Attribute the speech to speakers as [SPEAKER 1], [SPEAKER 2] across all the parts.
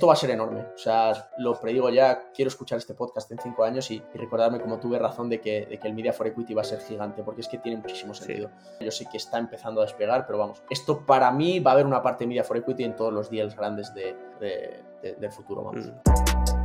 [SPEAKER 1] Esto va a ser enorme, o sea, lo predigo ya, quiero escuchar este podcast en cinco años y, recordarme como tuve razón de que, de que, el Media for Equity va a ser gigante, porque es que tiene muchísimo sentido. Yo sé que está empezando a despegar, pero vamos, esto para mí va a haber una parte de Media for Equity en todos los deals grandes de, del futuro, vamos. Mm.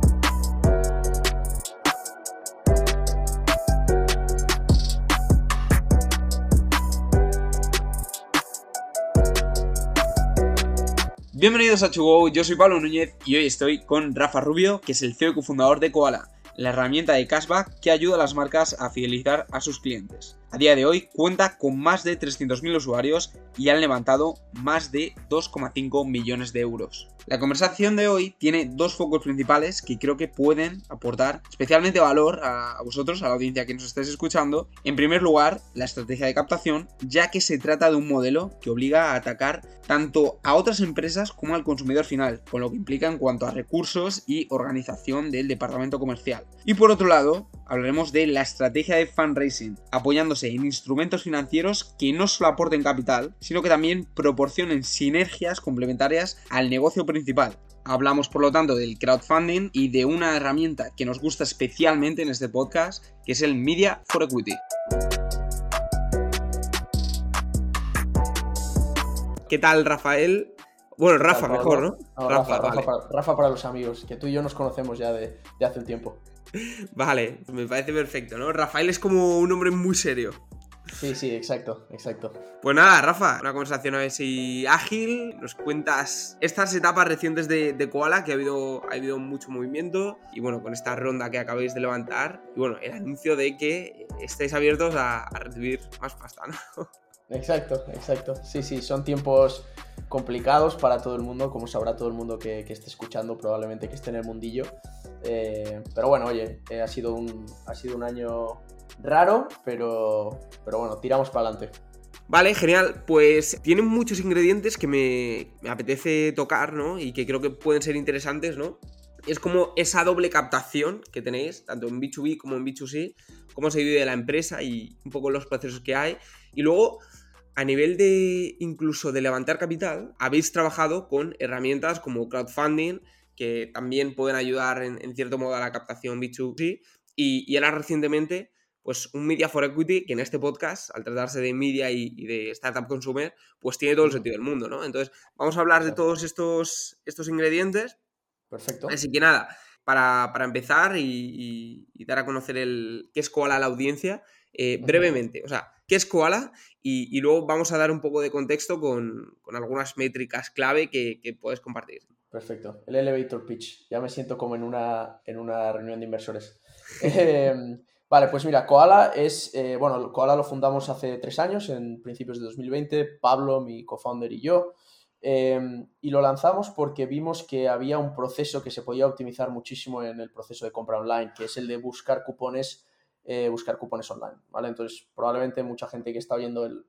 [SPEAKER 2] Bienvenidos a Chugo, yo soy Pablo Núñez y hoy estoy con Rafa Rubio, que es el CEO y cofundador de Koala, la herramienta de cashback que ayuda a las marcas a fidelizar a sus clientes. A día de hoy cuenta con más de 300.000 usuarios y han levantado más de 2,5 millones de euros. La conversación de hoy tiene dos focos principales que creo que pueden aportar especialmente valor a vosotros, a la audiencia que nos estáis escuchando. En primer lugar, la estrategia de captación, ya que se trata de un modelo que obliga a atacar tanto a otras empresas como al consumidor final, con lo que implica en cuanto a recursos y organización del departamento comercial. Y por otro lado, hablaremos de la estrategia de fundraising, apoyándose en instrumentos financieros que no solo aporten capital, sino que también proporcionen sinergias complementarias al negocio principal. Hablamos por lo tanto del crowdfunding y de una herramienta que nos gusta especialmente en este podcast, que es el Media for Equity. ¿Qué tal, Rafael? Bueno, Rafa, mejor,
[SPEAKER 1] ¿no? Rafa, Rafa, para, los amigos, que tú y yo nos conocemos ya de, de hace un tiempo.
[SPEAKER 2] Vale, me parece perfecto, ¿no? Rafael es como un hombre muy serio.
[SPEAKER 1] Sí, sí, exacto, exacto.
[SPEAKER 2] Pues nada, Rafa, una conversación a ver si ágil. Nos cuentas estas etapas recientes de, Koala, que ha habido, ha habido mucho movimiento. Y bueno, con esta ronda que acabáis de levantar. Y bueno, el anuncio de que estáis abiertos a, recibir más pasta, ¿no?
[SPEAKER 1] Exacto, exacto. Sí, sí, son tiempos complicados para todo el mundo, como sabrá todo el mundo que, que esté escuchando, probablemente que esté en el mundillo. Eh, pero bueno, oye, eh, ha, sido un, ha sido un año raro, pero, pero bueno, tiramos para adelante.
[SPEAKER 2] Vale, genial. Pues tienen muchos ingredientes que me, apetece tocar, ¿no? Y que creo que pueden ser interesantes, ¿no? Es como esa doble captación que tenéis, tanto en B2B como en B2C, cómo se divide la empresa y un poco los procesos que hay. Y luego, a nivel de incluso de levantar capital, habéis trabajado con herramientas como crowdfunding, que también pueden ayudar en, cierto modo a la captación B2C. Y, y, ahora recientemente, pues un Media for Equity, que en este podcast, al tratarse de media y, de startup consumer, pues tiene todo el sentido del mundo, ¿no? Entonces, vamos a hablar de todos estos, estos ingredientes.
[SPEAKER 1] Perfecto.
[SPEAKER 2] Así que nada, para, empezar y, dar a conocer el qué es Koala a la audiencia, eh, brevemente, o sea, ¿qué es Koala? Y, luego vamos a dar un poco de contexto con, algunas métricas clave que, puedes compartir.
[SPEAKER 1] Perfecto. El elevator pitch. Ya me siento como en una, en una reunión de inversores. Em, vale, pues mira, Koala es, eh, bueno, Koala lo fundamos hace tres años, en principios de 2020, Pablo, mi co-founder y yo. Em, y lo lanzamos porque vimos que había un proceso que se podía optimizar muchísimo en el proceso de compra online, que es el de buscar cupones, eh, buscar cupones online, ¿vale? Entonces, probablemente mucha gente que está viendo el,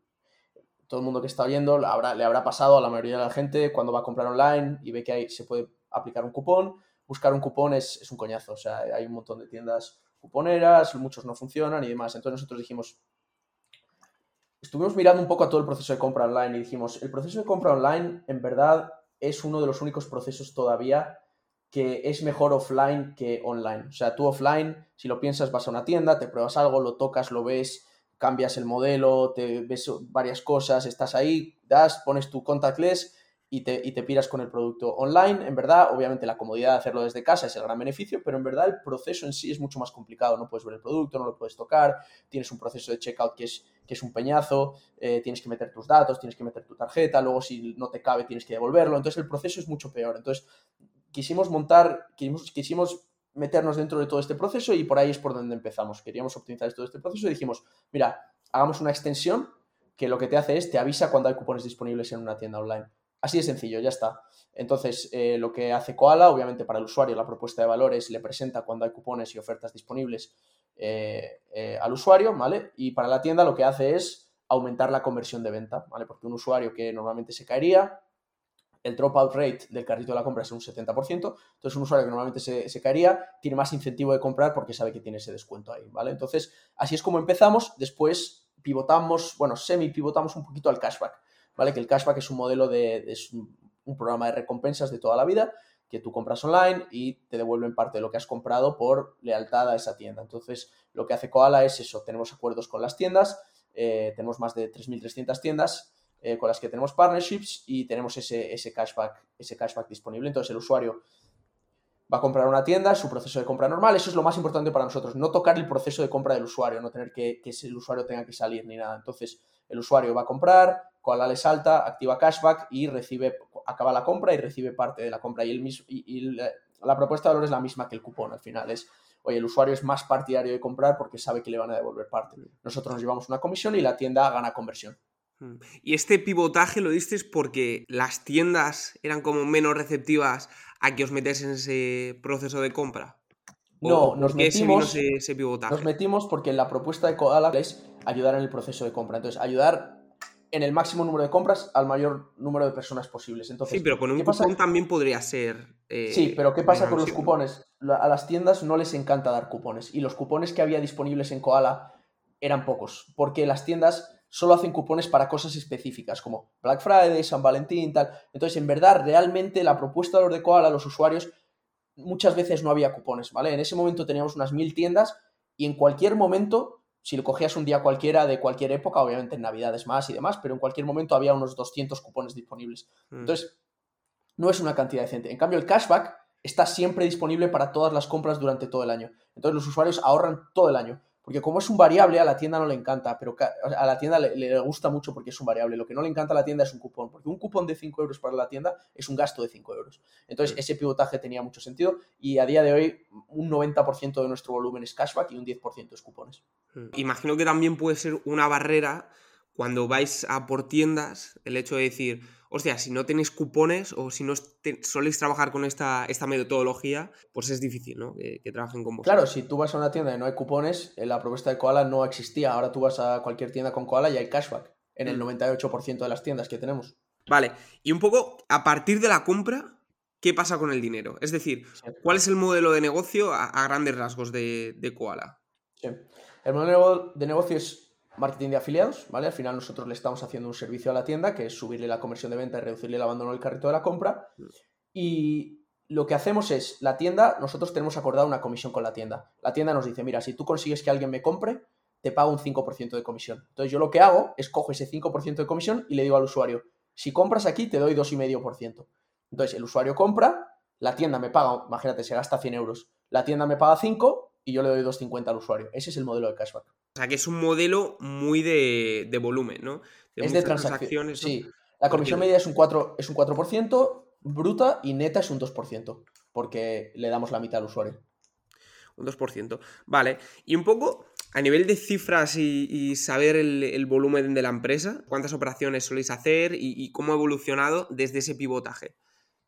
[SPEAKER 1] todo el mundo que está viendo le habrá, pasado a la mayoría de la gente cuando va a comprar online y ve que ahí se puede aplicar un cupón. Buscar un cupón es, es un coñazo, o sea, hay un montón de tiendas cuponeras, muchos no funcionan y demás. Entonces nosotros dijimos, estuvimos mirando un poco a todo el proceso de compra online y dijimos, el proceso de compra online en verdad es uno de los únicos procesos todavía que es mejor offline que online. O sea, tú offline, si lo piensas, vas a una tienda, te pruebas algo, lo tocas, lo ves, cambias el modelo, te ves varias cosas, estás ahí, das, pones tu contactless y te, y te piras con el producto online. En verdad, obviamente la comodidad de hacerlo desde casa es el gran beneficio, pero en verdad el proceso en sí es mucho más complicado. No puedes ver el producto, no lo puedes tocar, tienes un proceso de checkout que es, que es un peñazo, eh, tienes que meter tus datos, tienes que meter tu tarjeta, luego si no te cabe tienes que devolverlo. Entonces el proceso es mucho peor. Entonces quisimos montar, quisimos, quisimos meternos dentro de todo este proceso y por ahí es por donde empezamos. Queríamos optimizar todo este proceso y dijimos, mira, hagamos una extensión que lo que te hace es te avisa cuando hay cupones disponibles en una tienda online. Así de sencillo, ya está. Entonces, eh, lo que hace Koala, obviamente para el usuario, la propuesta de valores le presenta cuando hay cupones y ofertas disponibles eh, eh, al usuario, ¿vale? Y para la tienda lo que hace es aumentar la conversión de venta, ¿vale? Porque un usuario que normalmente se caería, el dropout rate del carrito de la compra es un 70%, entonces un usuario que normalmente se, caería tiene más incentivo de comprar porque sabe que tiene ese descuento ahí, ¿vale? Entonces, así es como empezamos, después pivotamos, bueno, semi pivotamos un poquito al cashback, ¿vale? Que el cashback es un modelo de, es un, programa de recompensas de toda la vida, que tú compras online y te devuelven parte de lo que has comprado por lealtad a esa tienda. Entonces, lo que hace Koala es eso, tenemos acuerdos con las tiendas, eh, tenemos más de 3.300 tiendas eh, con las que tenemos partnerships y tenemos ese, ese, cashback, ese cashback disponible. Entonces, el usuario va a comprar una tienda, su proceso de compra normal, eso es lo más importante para nosotros, no tocar el proceso de compra del usuario, no tener que, que el usuario tenga que salir ni nada. Entonces, el usuario va a comprar, Koala le salta, activa cashback y recibe, acaba la compra y recibe parte de la compra. Y, el mismo, y, la, propuesta de valor es la misma que el cupón al final. Es, oye, el usuario es más partidario de comprar porque sabe que le van a devolver parte. Nosotros nos llevamos una comisión y la tienda gana conversión.
[SPEAKER 3] Hmm. Y este pivotaje lo diste porque las tiendas eran como menos receptivas a que os metéis en ese proceso de compra.
[SPEAKER 1] No, nos metimos, ese, nos metimos porque la propuesta de Koala es ayudar en el proceso de compra. Entonces, ayudar en el máximo número de compras al mayor número de personas posibles. Entonces,
[SPEAKER 3] sí, pero con un cupón también podría ser.
[SPEAKER 1] Eh, sí, pero ¿qué pasa con los cupones? A las tiendas no les encanta dar cupones. Y los cupones que había disponibles en Koala eran pocos. Porque las tiendas solo hacen cupones para cosas específicas, como Black Friday, San Valentín, tal. Entonces, en verdad, realmente la propuesta de los de Koala a los usuarios muchas veces no había cupones, ¿vale? En ese momento teníamos unas mil tiendas y en cualquier momento, si lo cogías un día cualquiera de cualquier época, obviamente en Navidades más y demás, pero en cualquier momento había unos 200 cupones disponibles. Mm. Entonces, no es una cantidad decente. En cambio, el cashback está siempre disponible para todas las compras durante todo el año. Entonces, los usuarios ahorran todo el año. Porque como es un variable, a la tienda no le encanta, pero a la tienda le, gusta mucho porque es un variable. Lo que no le encanta a la tienda es un cupón, porque un cupón de 5 euros para la tienda es un gasto de 5 euros. Entonces, ese pivotaje tenía mucho sentido y a día de hoy un 90% de nuestro volumen es cashback y un 10% es cupones.
[SPEAKER 3] Hmm. Imagino que también puede ser una barrera cuando vais a por tiendas, el hecho de decir, o sea, si no tenéis cupones o si no soléis trabajar con esta, esta metodología, pues es difícil, ¿no? Que, trabajen con vosotros.
[SPEAKER 1] Claro, si tú vas a una tienda y no hay cupones, eh, la propuesta de Koala no existía. Ahora tú vas a cualquier tienda con Koala y hay cashback en el 98% mm. de las tiendas que tenemos.
[SPEAKER 3] Vale, y un poco a partir de la compra, ¿qué pasa con el dinero? Es decir, ¿cuál es el modelo de negocio a, grandes rasgos de, de Koala?
[SPEAKER 1] Sí. El modelo de negocio es marketing de afiliados, ¿vale? Al final nosotros le estamos haciendo un servicio a la tienda, que es subirle la conversión de venta y reducirle el abandono del carrito de la compra. Y lo que hacemos es, la tienda, nosotros tenemos acordado una comisión con la tienda. La tienda nos dice, mira, si tú consigues que alguien me compre, te pago un 5% de comisión. Entonces yo lo que hago es cojo ese 5% de comisión y le digo al usuario, si compras aquí te doy 2,5%. Entonces el usuario compra, la tienda me paga, imagínate, se gasta 100 euros, la tienda me paga 5 y yo le doy 2,50 al usuario. Ese es el modelo de cashback.
[SPEAKER 3] O sea, que es un modelo muy de, volumen, ¿no?
[SPEAKER 1] es de transacciones. Sí, la comisión media es un, 4, es un 4%, bruta y neta es un 2%, porque le damos la mitad al usuario.
[SPEAKER 3] Un 2%. Vale. Y un poco a nivel de cifras y, saber el, volumen de la empresa, cuántas operaciones soléis hacer y, cómo ha evolucionado desde ese pivotaje.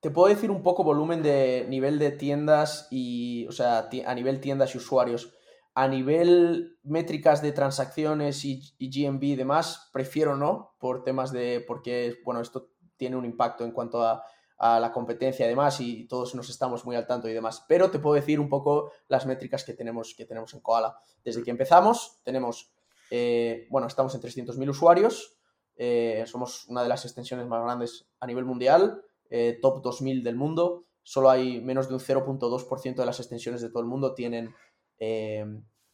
[SPEAKER 1] Te puedo decir un poco volumen de nivel de tiendas y, o sea, a nivel tiendas y usuarios. A nivel métricas de transacciones y, GMB y demás, prefiero no, por temas de, porque, bueno, esto tiene un impacto en cuanto a, la competencia y demás, y todos nos estamos muy al tanto y demás. Pero te puedo decir un poco las métricas que tenemos, que tenemos en Koala. Desde que empezamos, tenemos, eh, bueno, estamos en 300.000 usuarios, eh, somos una de las extensiones más grandes a nivel mundial, eh, top 2000 del mundo. Solo hay menos de un 0.2% de las extensiones de todo el mundo tienen eh,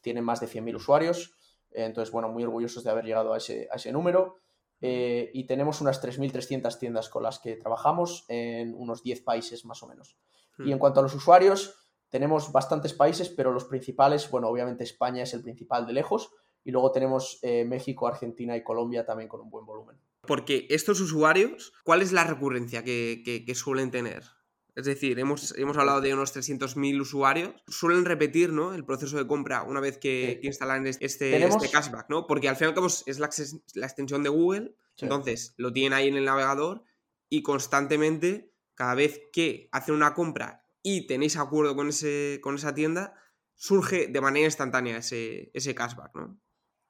[SPEAKER 1] tienen más de 100.000 usuarios. Eh, entonces, bueno, muy orgullosos de haber llegado a ese, a ese número. Eh, y tenemos unas 3.300 tiendas con las que trabajamos en unos 10 países más o menos. Y en hmm. cuanto a los usuarios, tenemos bastantes países, pero los principales, bueno, obviamente España es el principal de lejos, y luego tenemos México, Argentina y Colombia también con un buen volumen.
[SPEAKER 3] Porque estos usuarios, ¿cuál es la recurrencia que, que suelen tener? Es decir, hemos, hemos hablado de unos 300.000 usuarios. Suelen repetir ¿no? el proceso de compra una vez que, instalan este, este, cashback, ¿no? Porque al fin y al cabo es la, extensión de Google, entonces lo tienen ahí en el navegador y constantemente, cada vez que hacen una compra y tenéis acuerdo con, ese, con esa tienda, surge de manera instantánea ese, ese cashback, ¿no?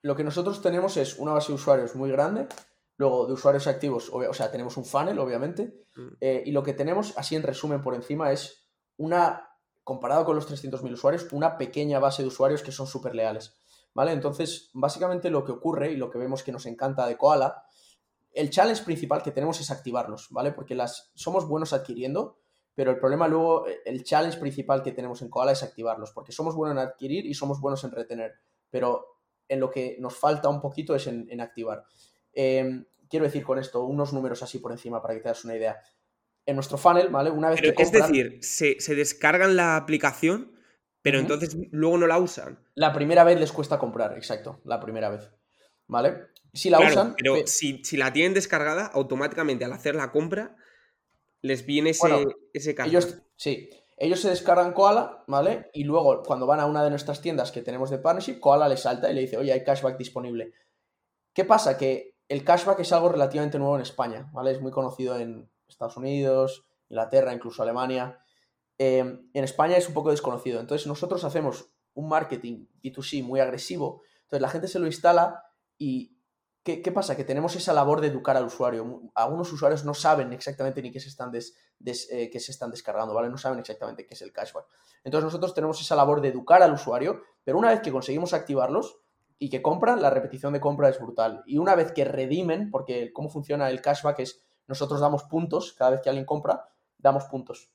[SPEAKER 1] Lo que nosotros tenemos es una base de usuarios muy grande Luego, de usuarios activos, o, sea, tenemos un funnel, obviamente. Mm. Eh, y lo que tenemos, así en resumen por encima, es una, comparado con los 300.000 usuarios, una pequeña base de usuarios que son súper leales. ¿Vale? Entonces, básicamente lo que ocurre y lo que vemos que nos encanta de Koala, el challenge principal que tenemos es activarlos, ¿vale? Porque las, somos buenos adquiriendo, pero el problema luego, el challenge principal que tenemos en Koala es activarlos, porque somos buenos en adquirir y somos buenos en retener, pero en lo que nos falta un poquito es en, activar. Em, quiero decir con esto unos números así por encima para que te das una idea. En nuestro funnel, ¿vale? Una vez que
[SPEAKER 3] Es decir, se, descargan la aplicación, pero entonces luego no la usan.
[SPEAKER 1] La primera vez les cuesta comprar, exacto, la primera vez. ¿Vale? Si la usan.
[SPEAKER 3] Pero si, la tienen descargada, automáticamente al hacer la compra, les viene ese, ese
[SPEAKER 1] Ellos, sí, ellos se descargan Koala, ¿vale? Y luego, cuando van a una de nuestras tiendas que tenemos de partnership, Koala les salta y le dice, oye, hay cashback disponible. ¿Qué pasa? Que el cashback es algo relativamente nuevo en España, ¿vale? Es muy conocido en Estados Unidos, Inglaterra, incluso Alemania. Em, en España es un poco desconocido. Entonces, nosotros hacemos un marketing B2C muy agresivo. Entonces, la gente se lo instala y ¿Qué, pasa? Que tenemos esa labor de educar al usuario. Algunos usuarios no saben exactamente ni qué se están, eh, se están descargando, ¿vale? No saben exactamente qué es el cashback. Entonces nosotros tenemos esa labor de educar al usuario, pero una vez que conseguimos activarlos y que compran, la repetición de compra es brutal. Y una vez que redimen, porque cómo funciona el cashback es nosotros damos puntos, cada vez que alguien compra, damos puntos.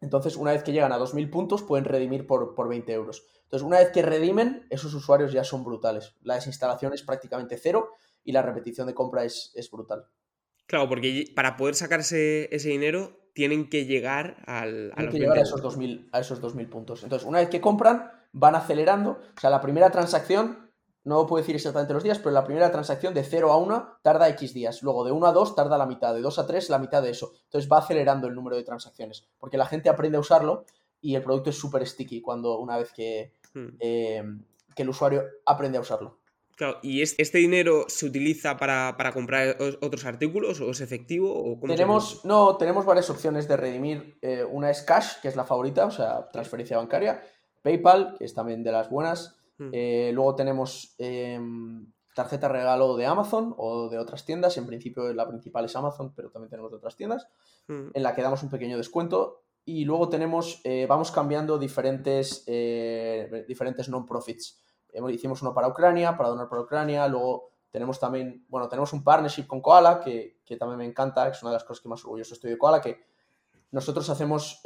[SPEAKER 1] Entonces, una vez que llegan a 2.000 puntos, pueden redimir por, por 20 euros. Entonces, una vez que redimen, esos usuarios ya son brutales. La desinstalación es prácticamente cero y la repetición de compra es, brutal.
[SPEAKER 3] Claro, porque para poder sacarse ese dinero tienen que llegar al,
[SPEAKER 1] a, que llegar a esos 2.000 a esos 2000 puntos. Entonces, una vez que compran, van acelerando. O sea, la primera transacción no puedo decir exactamente los días, pero la primera transacción de 0 a 1 tarda X días, luego de 1 a 2 tarda la mitad, de 2 a 3 la mitad de eso. Entonces va acelerando el número de transacciones, porque la gente aprende a usarlo y el producto es súper sticky cuando una vez que, hmm. eh, que, el usuario aprende a usarlo.
[SPEAKER 3] Claro, ¿y este dinero se utiliza para, comprar otros artículos o es efectivo? O
[SPEAKER 1] tenemos, no, tenemos varias opciones de redimir. Eh, una es cash, que es la favorita, o sea, transferencia bancaria. PayPal, que es también de las buenas. Hmm. Eh, luego tenemos em, tarjeta regalo de Amazon o de otras tiendas. En principio la principal es Amazon, pero también tenemos de otras tiendas, hmm. en la que damos un pequeño descuento. Y luego tenemos, eh, vamos cambiando diferentes, diferentes non-profits. Hicimos uno para Ucrania, para donar para Ucrania. Luego tenemos también, bueno, tenemos un partnership con Koala, que, que también me encanta, es una de las cosas que más orgulloso estoy de Koala, que nosotros hacemos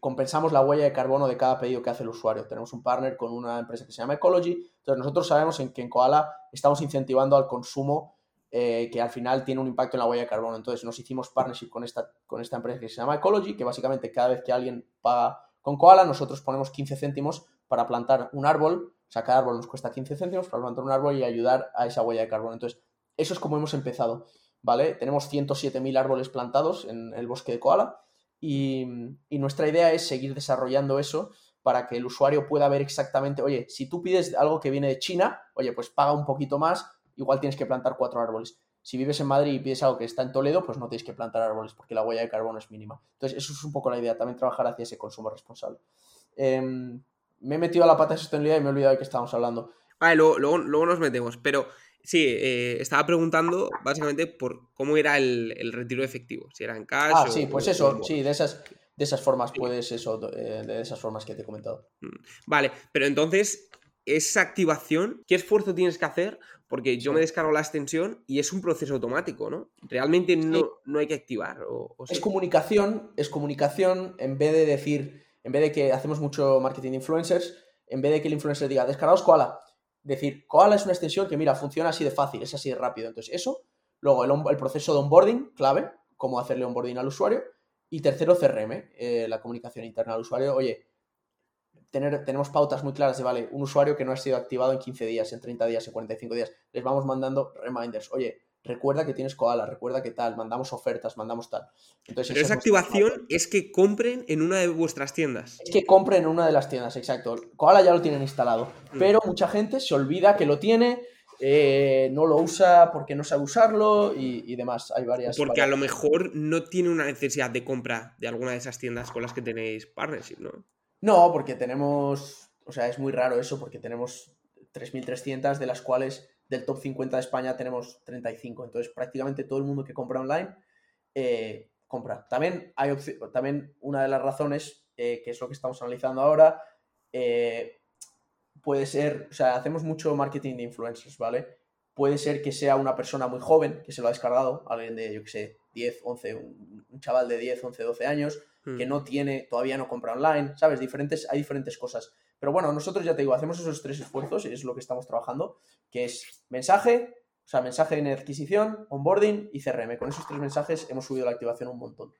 [SPEAKER 1] compensamos la huella de carbono de cada pedido que hace el usuario. Tenemos un partner con una empresa que se llama Ecology. Entonces nosotros sabemos en que en Koala estamos incentivando al consumo eh, que al final tiene un impacto en la huella de carbono. Entonces nos hicimos partnership con esta, con esta empresa que se llama Ecology, que básicamente cada vez que alguien paga con Koala, nosotros ponemos 15 céntimos para plantar un árbol. O sea, cada árbol nos cuesta 15 céntimos para plantar un árbol y ayudar a esa huella de carbono. Entonces, eso es como hemos empezado. ¿Vale? Tenemos 107.000 árboles plantados en el bosque de Koala y, nuestra idea es seguir desarrollando eso para que el usuario pueda ver exactamente, oye, si tú pides algo que viene de China, oye, pues paga un poquito más, igual tienes que plantar cuatro árboles. Si vives en Madrid y pides algo que está en Toledo, pues no tienes que plantar árboles porque la huella de carbono es mínima. Entonces, eso es un poco la idea, también trabajar hacia ese consumo responsable. Em, me he metido a la pata de sostenibilidad y me he olvidado de qué estábamos hablando.
[SPEAKER 3] Vale, luego, luego nos metemos, pero Sí, eh, estaba preguntando básicamente por cómo era el, retiro efectivo, si era en cash.
[SPEAKER 1] Ah, sí, pues eso, sí, de esas, de esas formas puedes eso, eh, de esas formas que te he comentado. Mm,
[SPEAKER 3] vale, pero entonces, esa activación, ¿qué esfuerzo tienes que hacer? Porque yo me descargo la extensión y es un proceso automático, ¿no? Realmente no, no hay que activar.
[SPEAKER 1] Es comunicación, es comunicación en vez de decir, en vez de que hacemos mucho marketing de influencers, en vez de que el influencer diga, descargaos koala, decir, Koala es una extensión que, mira, funciona así de fácil, es así de rápido. Entonces, eso. Luego, el, proceso de onboarding, clave, cómo hacerle onboarding al usuario. Y tercero, CRM, eh, la comunicación interna al usuario. Oye, tener, tenemos pautas muy claras de, vale, un usuario que no ha sido activado en 15 días, en 30 días, en 45 días. Les vamos mandando reminders. Oye, recuerda que tienes koala, recuerda que tal, mandamos ofertas, mandamos tal.
[SPEAKER 3] Entonces, Pero esa activación es que compren en una de vuestras tiendas.
[SPEAKER 1] Es que compren en una de las tiendas, exacto. Koala ya lo tienen instalado, mm. pero mucha gente se olvida que lo tiene, eh, no lo usa porque no sabe usarlo y, demás. Hay varias.
[SPEAKER 3] Porque a lo mejor no tiene una necesidad de compra de alguna de esas tiendas con las que tenéis partnership, ¿no?
[SPEAKER 1] No, porque tenemos, o sea, es muy raro eso, porque tenemos 3.300 de las cuales del top 50 de España tenemos 35. Entonces, prácticamente todo el mundo que compra online eh, compra. También hay también una de las razones, eh, que es lo que estamos analizando ahora, eh, puede ser, o sea, hacemos mucho marketing de influencers, ¿vale? Puede ser que sea una persona muy joven que se lo ha descargado, alguien de, yo que sé, 10, 11, un, un chaval de 10, 11, 12 años que
[SPEAKER 3] Mm.
[SPEAKER 1] no tiene, todavía no compra online, ¿sabes? Diferentes, hay diferentes cosas. Pero bueno, nosotros ya te digo, hacemos esos tres esfuerzos y es lo que estamos trabajando, que es mensaje, o sea, mensaje en adquisición, onboarding y CRM. Con esos tres mensajes hemos subido la activación un montón.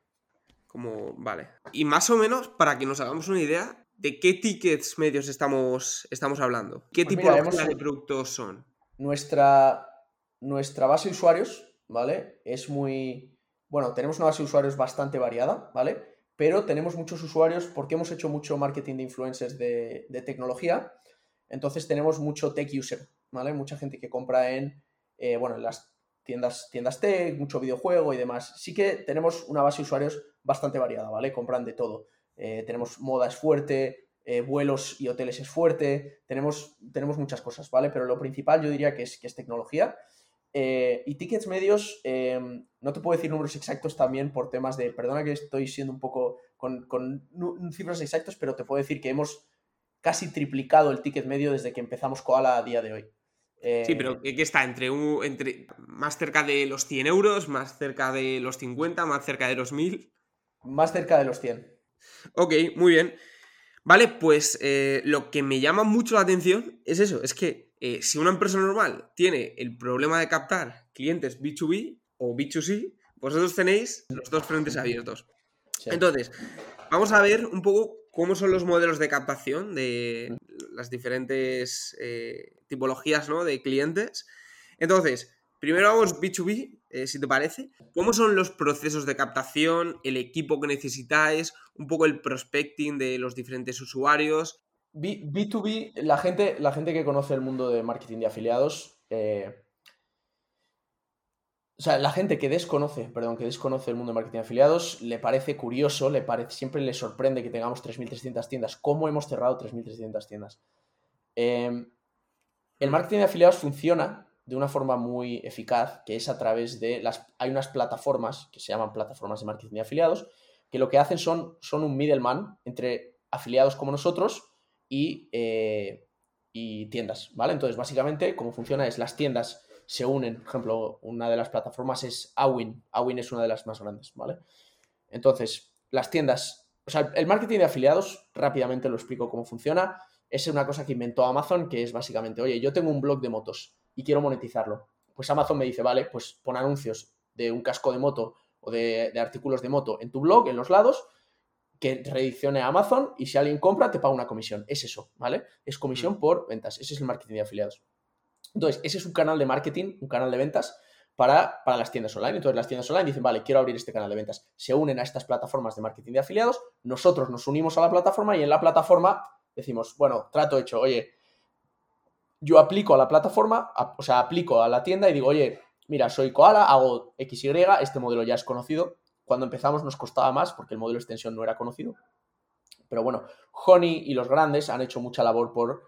[SPEAKER 3] Como, vale. Y más o menos, para que nos hagamos una idea, ¿de qué tickets medios estamos, estamos hablando? ¿Qué
[SPEAKER 1] Pues
[SPEAKER 3] tipo
[SPEAKER 1] mira,
[SPEAKER 3] de productos son?
[SPEAKER 1] Nuestra, nuestra base de usuarios, ¿vale? Es muy... Bueno, tenemos una base de usuarios bastante variada, ¿vale? Pero tenemos muchos usuarios porque hemos hecho mucho marketing de influencers de, tecnología. Entonces tenemos mucho tech user, ¿vale? Mucha gente que compra en, eh, bueno, en las tiendas, tiendas tech, mucho videojuego y demás. Sí que tenemos una base de usuarios bastante variada, ¿vale? Compran de todo. Eh, tenemos moda es fuerte, eh, vuelos y hoteles es fuerte, tenemos, tenemos muchas cosas, ¿vale? Pero lo principal yo diría que es, que es tecnología. Eh, y tickets medios, eh, no te puedo decir números exactos también por temas de, perdona que estoy siendo un poco con, con cifras exactos, pero te puedo decir que hemos casi triplicado el ticket medio desde que empezamos Koala a día de hoy. Eh,
[SPEAKER 3] Sí, pero ¿qué, qué está? Entre, un, entre más cerca de los 100 euros, más cerca de los 50, más cerca de los 1000.
[SPEAKER 1] Más cerca de los 100.
[SPEAKER 3] Ok, muy bien. Vale, pues eh, lo que me llama mucho la atención es eso, es que eh, si una empresa normal tiene el problema de captar clientes B2B o B2C, vosotros tenéis los dos frentes abiertos.
[SPEAKER 1] Sí.
[SPEAKER 3] Entonces, vamos a ver un poco cómo son los modelos de captación de las diferentes eh, tipologías ¿no? de clientes. Entonces, primero vamos B2B, eh, si te parece. ¿Cómo son los procesos de captación, el equipo que necesitáis, un poco el prospecting de los diferentes usuarios?
[SPEAKER 1] B, 2 b la gente, la gente que conoce el mundo de marketing de afiliados, eh, o sea, la gente que desconoce, perdón, que desconoce el mundo de marketing de afiliados, le parece curioso, le parece, siempre le sorprende que tengamos 3.300 tiendas. ¿Cómo hemos cerrado 3.300 tiendas? Eh, el marketing de afiliados funciona de una forma muy eficaz, que es a través de las... Hay unas plataformas que se llaman plataformas de marketing de afiliados, que lo que hacen son, son un middleman entre afiliados como nosotros y, eh, y tiendas, ¿vale? Entonces, básicamente, cómo funciona es las tiendas se unen, por ejemplo, una de las plataformas es Awin, Awin es una de las más grandes, ¿vale? Entonces, las tiendas, o sea, el marketing de afiliados, rápidamente lo explico cómo funciona, es una cosa que inventó Amazon, que es básicamente, oye, yo tengo un blog de motos y quiero monetizarlo. Pues Amazon me dice, vale, pues pon anuncios de un casco de moto o de artículos de moto en tu blog, en los lados, que rediccione a Amazon y si alguien compra te paga una comisión. Es eso, ¿vale? Es comisión
[SPEAKER 3] Mm.
[SPEAKER 1] por ventas. Ese es el marketing de afiliados. Entonces, ese es un canal de marketing, un canal de ventas para, para las tiendas online. Entonces, las tiendas online dicen, vale, quiero abrir este canal de ventas. Se unen a estas plataformas de marketing de afiliados. Nosotros nos unimos a la plataforma y en la plataforma decimos, bueno, trato hecho, oye, yo aplico a la plataforma, a- o sea, aplico a la tienda y digo, oye, mira, soy Koala, hago XY, este modelo ya es conocido. Cuando empezamos nos costaba más porque el modelo de extensión no era conocido. Pero bueno, Honey y los grandes han hecho mucha labor por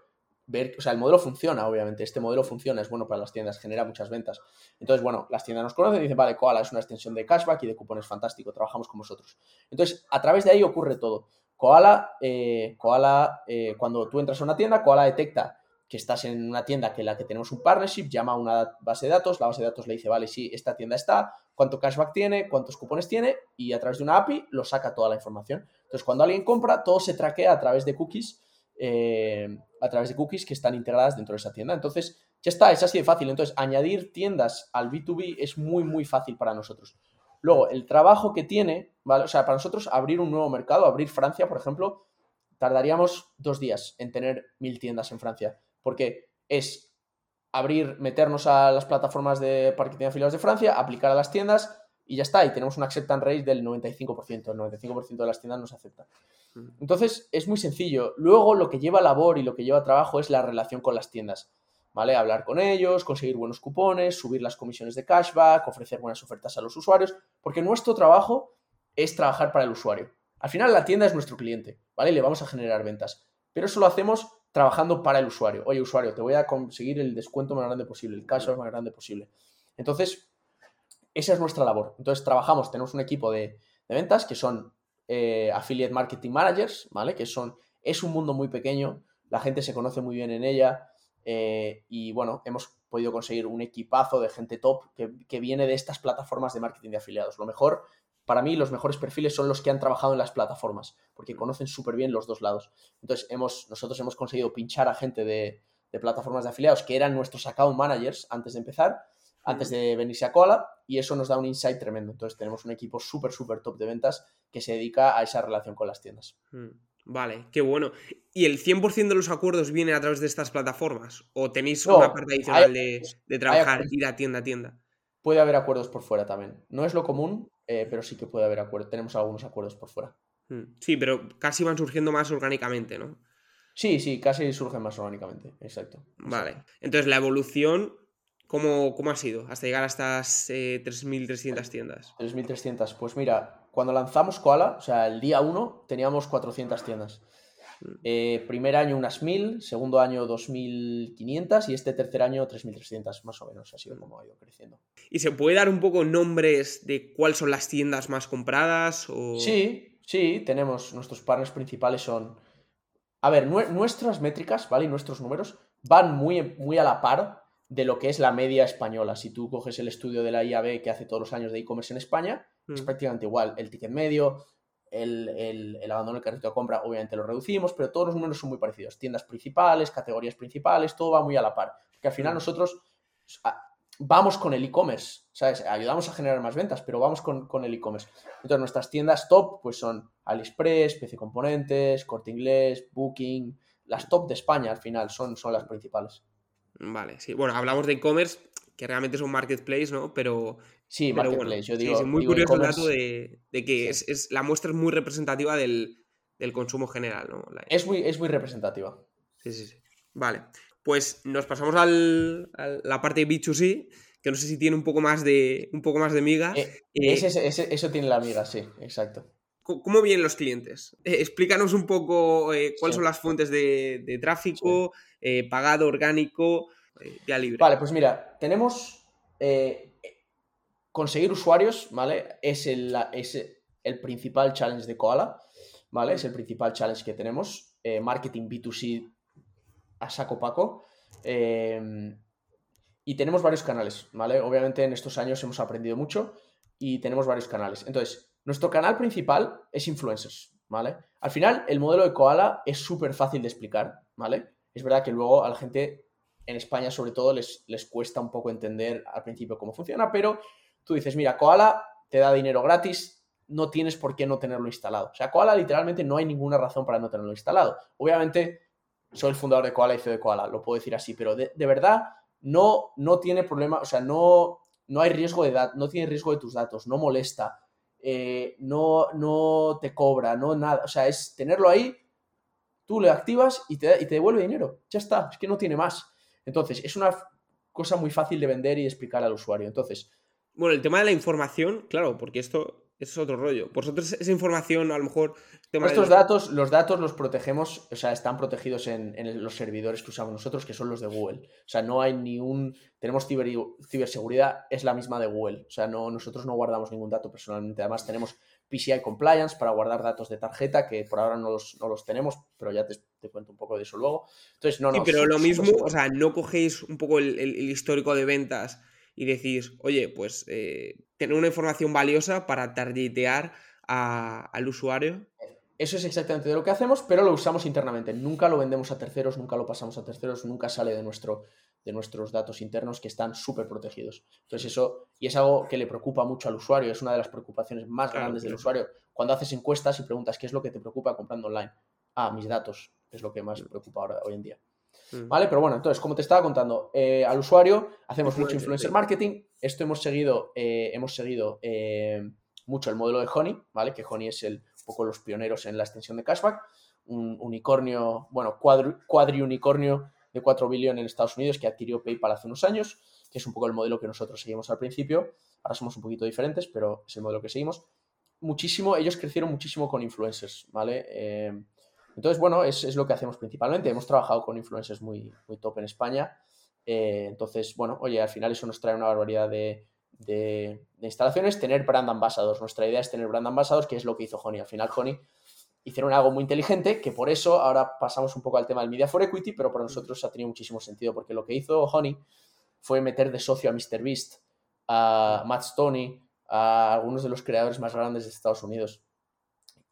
[SPEAKER 1] ver, o sea, el modelo funciona, obviamente, este modelo funciona, es bueno para las tiendas, genera muchas ventas. Entonces, bueno, las tiendas nos conocen y dicen, vale, Koala es una extensión de cashback y de cupones fantástico, trabajamos con vosotros. Entonces, a través de ahí ocurre todo. Koala, eh, Koala eh, cuando tú entras a una tienda, Koala detecta que estás en una tienda que la que tenemos un partnership, llama a una base de datos, la base de datos le dice, vale, sí, esta tienda está, cuánto cashback tiene, cuántos cupones tiene, y a través de una API lo saca toda la información. Entonces, cuando alguien compra, todo se traquea a través de cookies, eh, a través de cookies que están integradas dentro de esa tienda. Entonces, ya está, es así de fácil. Entonces, añadir tiendas al B2B es muy, muy fácil para nosotros. Luego, el trabajo que tiene, ¿vale? O sea, para nosotros abrir un nuevo mercado, abrir Francia, por ejemplo, tardaríamos dos días en tener mil tiendas en Francia. Porque es abrir, meternos a las plataformas de marketing de afiliados de Francia, aplicar a las tiendas y ya está. Y tenemos un acceptance rate del 95%. El 95% de las tiendas nos aceptan. Entonces, es muy sencillo. Luego, lo que lleva labor y lo que lleva trabajo es la relación con las tiendas. ¿Vale? Hablar con ellos, conseguir buenos cupones, subir las comisiones de cashback, ofrecer buenas ofertas a los usuarios, porque nuestro trabajo es trabajar para el usuario. Al final, la tienda es nuestro cliente, ¿vale? Y le vamos a generar ventas. Pero eso lo hacemos trabajando para el usuario. Oye, usuario, te voy a conseguir el descuento más grande posible, el cashback más grande posible. Entonces, esa es nuestra labor. Entonces, trabajamos, tenemos un equipo de, de ventas que son eh, affiliate marketing managers, ¿vale? Que son, es un mundo muy pequeño, la gente se conoce muy bien en ella eh, y bueno, hemos podido conseguir un equipazo de gente top que, que viene de estas plataformas de marketing de afiliados. Lo mejor para mí los mejores perfiles son los que han trabajado en las plataformas, porque conocen súper bien los dos lados. Entonces, hemos, nosotros hemos conseguido pinchar a gente de, de, plataformas de afiliados que eran nuestros account managers antes de empezar, antes de venirse a cola, y eso nos da un insight tremendo. Entonces, tenemos un equipo súper, súper top de ventas que se dedica a esa relación con las tiendas.
[SPEAKER 3] Vale, qué bueno. ¿Y el 100% de los acuerdos viene a través de estas plataformas? ¿O tenéis no, una parte adicional hay, de, de, trabajar, ir a tienda a tienda?
[SPEAKER 1] Puede haber acuerdos por fuera también. No es lo común, eh, pero sí que puede haber acuerdos. Tenemos algunos acuerdos por fuera.
[SPEAKER 3] Hmm. Sí, pero casi van surgiendo más orgánicamente, ¿no?
[SPEAKER 1] Sí, sí, casi surgen más orgánicamente, exacto.
[SPEAKER 3] Vale. Entonces, la evolución, ¿cómo, cómo ha sido hasta llegar a estas eh, 3.300 tiendas?
[SPEAKER 1] 3.300. Pues mira, cuando lanzamos Koala, o sea, el día 1 teníamos 400 tiendas. Eh, primer año unas 1000, segundo año 2500 y este tercer año 3300, más o menos, así como ha ido creciendo.
[SPEAKER 3] ¿Y se puede dar un poco nombres de cuáles son las tiendas más compradas? O...
[SPEAKER 1] Sí, sí, tenemos, nuestros partners principales son... A ver, nuestras métricas, ¿vale? Y nuestros números van muy, muy a la par de lo que es la media española. Si tú coges el estudio de la IAB que hace todos los años de e-commerce en España, mm. es prácticamente igual. El ticket medio, el, el, el, abandono del carrito de compra obviamente lo reducimos, pero todos los números son muy parecidos. Tiendas principales, categorías principales, todo va muy a la par. Porque al final nosotros vamos con el e-commerce, ¿sabes? Ayudamos a generar más ventas, pero vamos con, con el e-commerce. Entonces nuestras tiendas top pues son AliExpress, PC Componentes, Corte Inglés, Booking, las top de España al final son, son las principales.
[SPEAKER 3] Vale, sí. Bueno, hablamos de e-commerce, que realmente es un marketplace, ¿no? Pero
[SPEAKER 1] Sí,
[SPEAKER 3] Pero
[SPEAKER 1] Marketplace,
[SPEAKER 3] bueno,
[SPEAKER 1] yo digo.
[SPEAKER 3] sí, es muy
[SPEAKER 1] digo
[SPEAKER 3] curioso el dato de, de que es, es- la muestra es muy representativa del, del consumo general, ¿no? La-
[SPEAKER 1] Es muy, es muy representativa.
[SPEAKER 3] Sí, sí, sí. Vale. Pues nos pasamos al, a la parte B2C, que no sé si tiene un poco más de, un poco más de miga.
[SPEAKER 1] Eh,
[SPEAKER 3] Eh,
[SPEAKER 1] ese- ese- eso tiene la amiga, sí, exacto.
[SPEAKER 3] ¿Cómo vienen los clientes? Eh, explícanos un poco cuáles
[SPEAKER 1] Sí.
[SPEAKER 3] son las fuentes de, de tráfico, pagado, orgánico, vía libre.
[SPEAKER 1] Vale, pues mira, tenemos. eh, conseguir usuarios, ¿vale? Es el, es el principal challenge de Koala, ¿vale? Es el principal challenge que tenemos. Eh, marketing B2C a saco paco. Eh, y tenemos varios canales, ¿vale? Obviamente en estos años hemos aprendido mucho y tenemos varios canales. Entonces, nuestro canal principal es influencers, ¿vale? Al final, el modelo de Koala es súper fácil de explicar, ¿vale? Es verdad que luego a la gente en España, sobre todo, les, les cuesta un poco entender al principio cómo funciona, pero tú dices, mira, Koala te da dinero gratis, no tienes por qué no tenerlo instalado. O sea, Koala literalmente no hay ninguna razón para no tenerlo instalado. Obviamente, soy el fundador de Koala y de Koala, lo puedo decir así, pero de, de verdad no, no tiene problema, o sea, no, no hay riesgo de datos, no tiene riesgo de tus datos, no molesta, eh, no, no te cobra, no nada. O sea, es tenerlo ahí, tú le activas y te, y te devuelve dinero. Ya está, es que no tiene más. Entonces, es una cosa muy fácil de vender y explicar al usuario. Entonces,
[SPEAKER 3] Bueno, el tema de la información, claro, porque esto, esto es otro rollo. Vosotros esa información, a lo mejor... de los-
[SPEAKER 1] datos, los datos los protegemos, o sea, están protegidos en, en los servidores que usamos nosotros, que son los de Google. O sea, no hay ni un... Tenemos ciber- ciberseguridad, es la misma de Google. O sea, no, nosotros no guardamos ningún dato personalmente. Además, tenemos PCI Compliance para guardar datos de tarjeta, que por ahora no los, no los tenemos, pero ya te, te cuento un poco de eso luego. Entonces, no,
[SPEAKER 3] Sí,
[SPEAKER 1] no.
[SPEAKER 3] pero lo mismo, o sea, no cogéis un poco el, el- el histórico de ventas y decís, oye, pues eh, tener una información valiosa para targetear a- al usuario.
[SPEAKER 1] Eso es exactamente de lo que hacemos, pero lo usamos internamente. Nunca lo vendemos a terceros, nunca lo pasamos a terceros, nunca sale de, nuestro, de nuestros datos internos que están súper protegidos. Entonces eso, y es algo que le preocupa mucho al usuario, es una de las preocupaciones más
[SPEAKER 3] Claro,
[SPEAKER 1] grandes del usuario. Cuando haces encuestas y preguntas qué es lo que te preocupa comprando online. Ah, mis datos, es lo que más preocupa ahora, hoy en día.
[SPEAKER 3] Mm.
[SPEAKER 1] ¿Vale? Pero bueno, entonces, como te estaba contando, eh, al usuario hacemos mucho
[SPEAKER 3] Influencer,
[SPEAKER 1] marketing. Esto hemos seguido, eh, hemos seguido eh, mucho el modelo de Honey, ¿vale? Que Honey es el, un poco los pioneros en la extensión de cashback. Un unicornio, bueno, cuadri, cuadriunicornio de 4 billones en Estados Unidos que adquirió PayPal hace unos años, que es un poco el modelo que nosotros seguimos al principio. Ahora somos un poquito diferentes, pero es el modelo que seguimos. Muchísimo, ellos crecieron muchísimo con influencers, ¿vale? Eh, entonces, bueno, es, es lo que hacemos principalmente. Hemos trabajado con influencers muy, muy top en España. Eh, entonces, bueno, oye, al final eso nos trae una barbaridad de, de- de instalaciones. Tener brand ambassadors. Nuestra idea es tener brand ambassadors, que es lo que hizo Honey. Al final, Honey hicieron algo muy inteligente, que por eso ahora pasamos un poco al tema del Media for Equity, pero para nosotros ha tenido muchísimo sentido, porque lo que hizo Honey fue meter de socio a MrBeast, a Matt Stoney, a algunos de los creadores más grandes de Estados Unidos.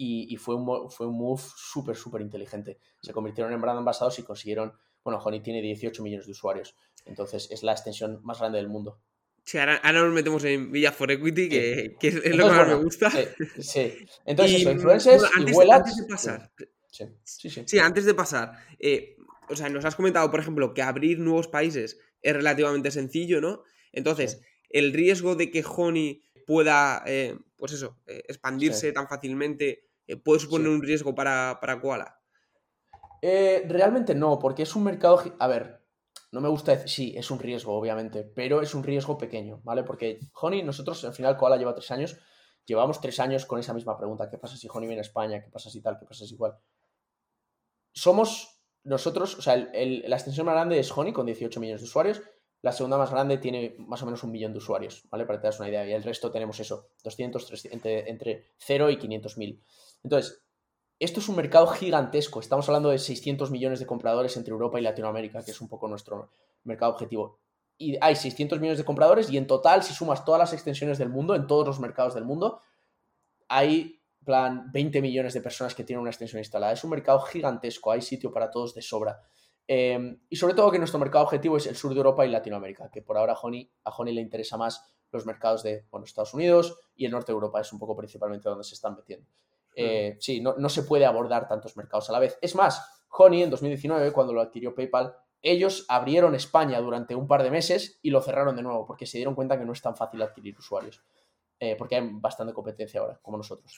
[SPEAKER 1] Y, fue, un, fue un move súper, súper inteligente. Se convirtieron en brand ambassadors y consiguieron, bueno, Honey tiene 18 millones de usuarios, entonces es la extensión más grande del mundo.
[SPEAKER 3] Sí, ahora, nos metemos en Villa for Equity, que, es lo que más me gusta.
[SPEAKER 1] Sí, Entonces, eso, influencers
[SPEAKER 3] antes,
[SPEAKER 1] y
[SPEAKER 3] antes de pasar. Sí, sí, sí. sí antes de pasar. Eh, o sea, nos has comentado, por ejemplo, que abrir nuevos países es relativamente sencillo, ¿no? Entonces, el riesgo de que Honey pueda, eh, pues eso, eh, expandirse tan fácilmente, puede suponer un riesgo para, para Koala.
[SPEAKER 1] realmente no, porque es un mercado. A ver, no me gusta decir, sí, es un riesgo, obviamente, pero es un riesgo pequeño, ¿vale? Porque Honey, nosotros, al final, Koala lleva tres años, llevamos tres años con esa misma pregunta, ¿qué pasa si Honey viene a España? ¿Qué pasa si tal? ¿Qué pasa si igual? Somos nosotros, o sea, la extensión más grande es Honey con 18 millones de usuarios, la segunda más grande tiene más o menos un millón de usuarios, ¿vale? Para que te das una idea, y el resto tenemos eso, 200, 300, entre, entre 0 y 500 mil. Entonces, esto es un mercado gigantesco. Estamos hablando de 600 millones de compradores entre Europa y Latinoamérica, que es un poco nuestro mercado objetivo. Y hay 600 millones de compradores y en total, si sumas todas las extensiones del mundo, en todos los mercados del mundo, hay plan 20 millones de personas que tienen una extensión instalada. Es un mercado gigantesco, hay sitio para todos de sobra. Em, y sobre todo que nuestro mercado objetivo es el sur de Europa y Latinoamérica, que por ahora a Honey, a le interesa más los mercados de Estados Unidos y el norte de Europa, es un poco principalmente donde se están metiendo. Eh, sí, no, no, se puede abordar tantos mercados a la vez. Es más, Honey en 2019, cuando lo adquirió PayPal, ellos abrieron España durante un par de meses y lo cerraron de nuevo porque se dieron cuenta que no es tan fácil adquirir usuarios. Eh, porque hay bastante competencia ahora, como nosotros.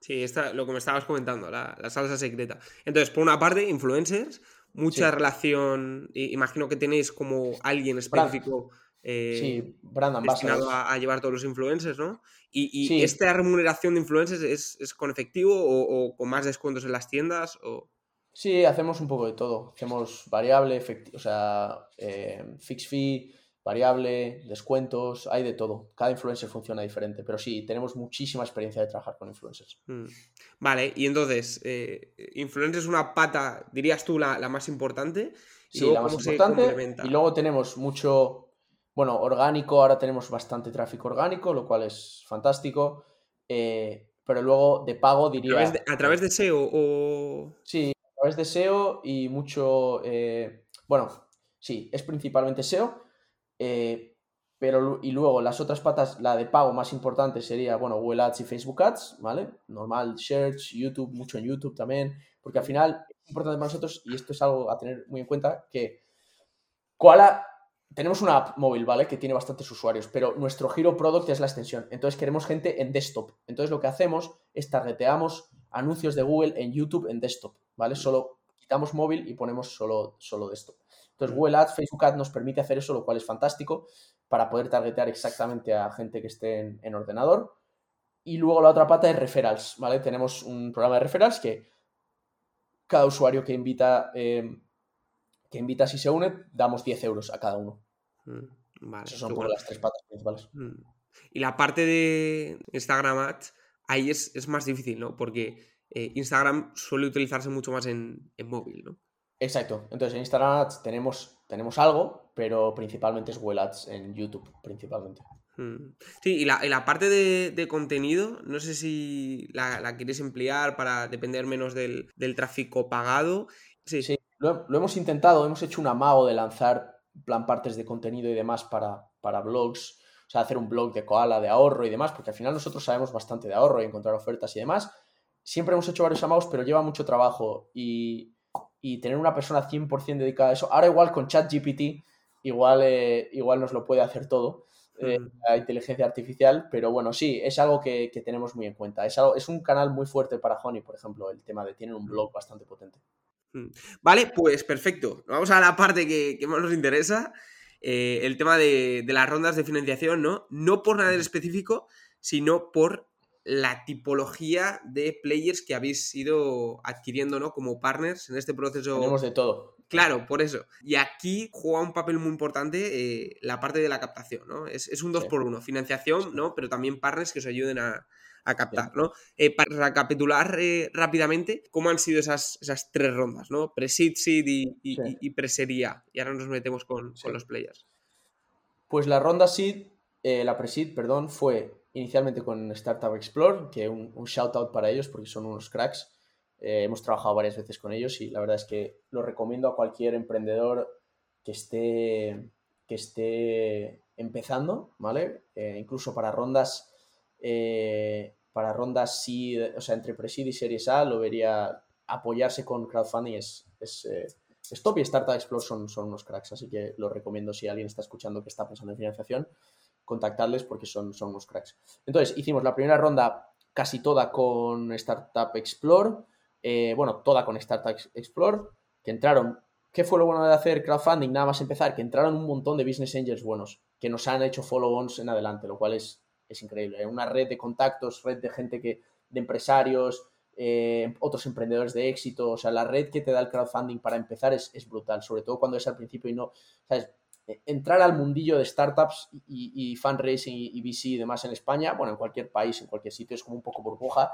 [SPEAKER 3] Sí, está, lo que me estabas comentando, la, salsa secreta. Entonces, por una parte, influencers, mucha relación, imagino que tenéis como alguien específico
[SPEAKER 1] eh, sí, Brandon
[SPEAKER 3] destinado a, a, llevar todos los influencers, ¿no? ¿Y, esta remuneración de influencers es, con efectivo o, con más descuentos en las tiendas? O...
[SPEAKER 1] Sí, hacemos un poco de todo. Hacemos variable, o sea, eh, fix fee, variable, descuentos, hay de todo. Cada influencer funciona diferente, pero sí, tenemos muchísima experiencia de trabajar con influencers. Mm.
[SPEAKER 3] Vale, y entonces, eh, influencer es una pata, dirías tú, la, más importante.
[SPEAKER 1] Sí, la más importante. Y luego tenemos mucho bueno, orgánico, ahora tenemos bastante tráfico orgánico, lo cual es fantástico. Eh, pero luego de pago diría.
[SPEAKER 3] ¿A través de, SEO o.?
[SPEAKER 1] Sí, a través de SEO y mucho. Eh, bueno, sí, es principalmente SEO. Eh, pero y luego las otras patas, la de pago más importante sería, bueno, Google Ads y Facebook Ads, ¿vale? Normal, Search, YouTube, mucho en YouTube también, porque al final es importante para nosotros, y esto es algo a tener muy en cuenta, que Koala tenemos una app móvil, ¿vale? Que tiene bastantes usuarios, pero nuestro Hero Product es la extensión. Entonces queremos gente en desktop. Entonces lo que hacemos es targeteamos anuncios de Google en YouTube en desktop, ¿vale? Solo quitamos móvil y ponemos solo, solo desktop. Entonces Google Ads, Facebook Ads nos permite hacer eso, lo cual es fantástico para poder targetear exactamente a gente que esté en, ordenador. Y luego la otra pata es referrals, ¿vale? Tenemos un programa de referrals que cada usuario que invita... Eh, que invita si se une, damos 10 euros a cada uno. Mm, vale, Esas son como las tres patas principales. Mm.
[SPEAKER 3] Y la parte de Instagram Ads, ahí es, más difícil, ¿no? Porque eh, Instagram suele utilizarse mucho más en, móvil, ¿no?
[SPEAKER 1] Exacto. Entonces en Instagram Ads tenemos, tenemos algo, pero principalmente es Google Ads en YouTube, principalmente.
[SPEAKER 3] Mm. Sí, y la, parte de, contenido, no sé si la, la, quieres emplear para depender menos del, del tráfico pagado.
[SPEAKER 1] Sí, sí lo, hemos intentado, hemos hecho un amago de lanzar plan partes de contenido y demás para, para blogs, o sea, hacer un blog de koala, de ahorro y demás, porque al final nosotros sabemos bastante de ahorro y encontrar ofertas y demás. Siempre hemos hecho varios amagos, pero lleva mucho trabajo y, tener una persona 100% dedicada a eso. Ahora igual con ChatGPT, igual, eh, igual nos lo puede hacer todo. Eh, la inteligencia artificial, pero bueno, sí, es algo que, tenemos muy en cuenta. Es, algo, es un canal muy fuerte para Honey, por ejemplo, el tema de tener un blog bastante potente.
[SPEAKER 3] Mm. Vale, pues perfecto. Vamos a la parte que, más nos interesa. Eh, el tema de, las rondas de financiación, ¿no? No por nada en específico, sino por la tipología de players que habéis ido adquiriendo, ¿no? Como partners en este proceso.
[SPEAKER 1] Tenemos de todo.
[SPEAKER 3] Claro, por eso. Y aquí juega un papel muy importante eh, la parte de la captación, ¿no? Es, un dos por uno. Financiación, ¿no? Pero también partners que os ayuden a, a captar, ¿no? Eh, para recapitular eh, rápidamente, ¿cómo han sido esas, esas tres rondas, ¿no? Pre-seed, seed y, y, pre-sería. Y ahora nos metemos con, los players.
[SPEAKER 1] Pues la ronda seed, eh, la pre-seed, perdón, fue inicialmente con Startup Explore, que un, un shout out para ellos porque son unos cracks. Hemos trabajado varias veces con ellos y la verdad es que lo recomiendo a cualquier emprendedor que esté, que esté empezando, ¿vale? Incluso para rondas, eh, para rondas sí, o sea, entre Presid y Series A, lo vería apoyarse con crowdfunding es, es, es top y Startup Explore son, son unos cracks, así que lo recomiendo si alguien está escuchando que está pensando en financiación, contactarles porque son, son unos cracks. Entonces, hicimos la primera ronda casi toda con Startup Explore, eh, bueno, toda con Startup Explore, que entraron. ¿Qué fue lo bueno de hacer crowdfunding? Nada más empezar, que entraron un montón de business angels buenos, que nos han hecho follow-ons en adelante, lo cual es, es increíble. Una red de contactos, red de gente que, de empresarios, eh, otros emprendedores de éxito, o sea, la red que te da el crowdfunding para empezar es, es brutal, sobre todo cuando es al principio y no, ¿sabes? entrar al mundillo de startups y, fundraising y, VC y demás en España, bueno, en cualquier país, en cualquier sitio, es como un poco burbuja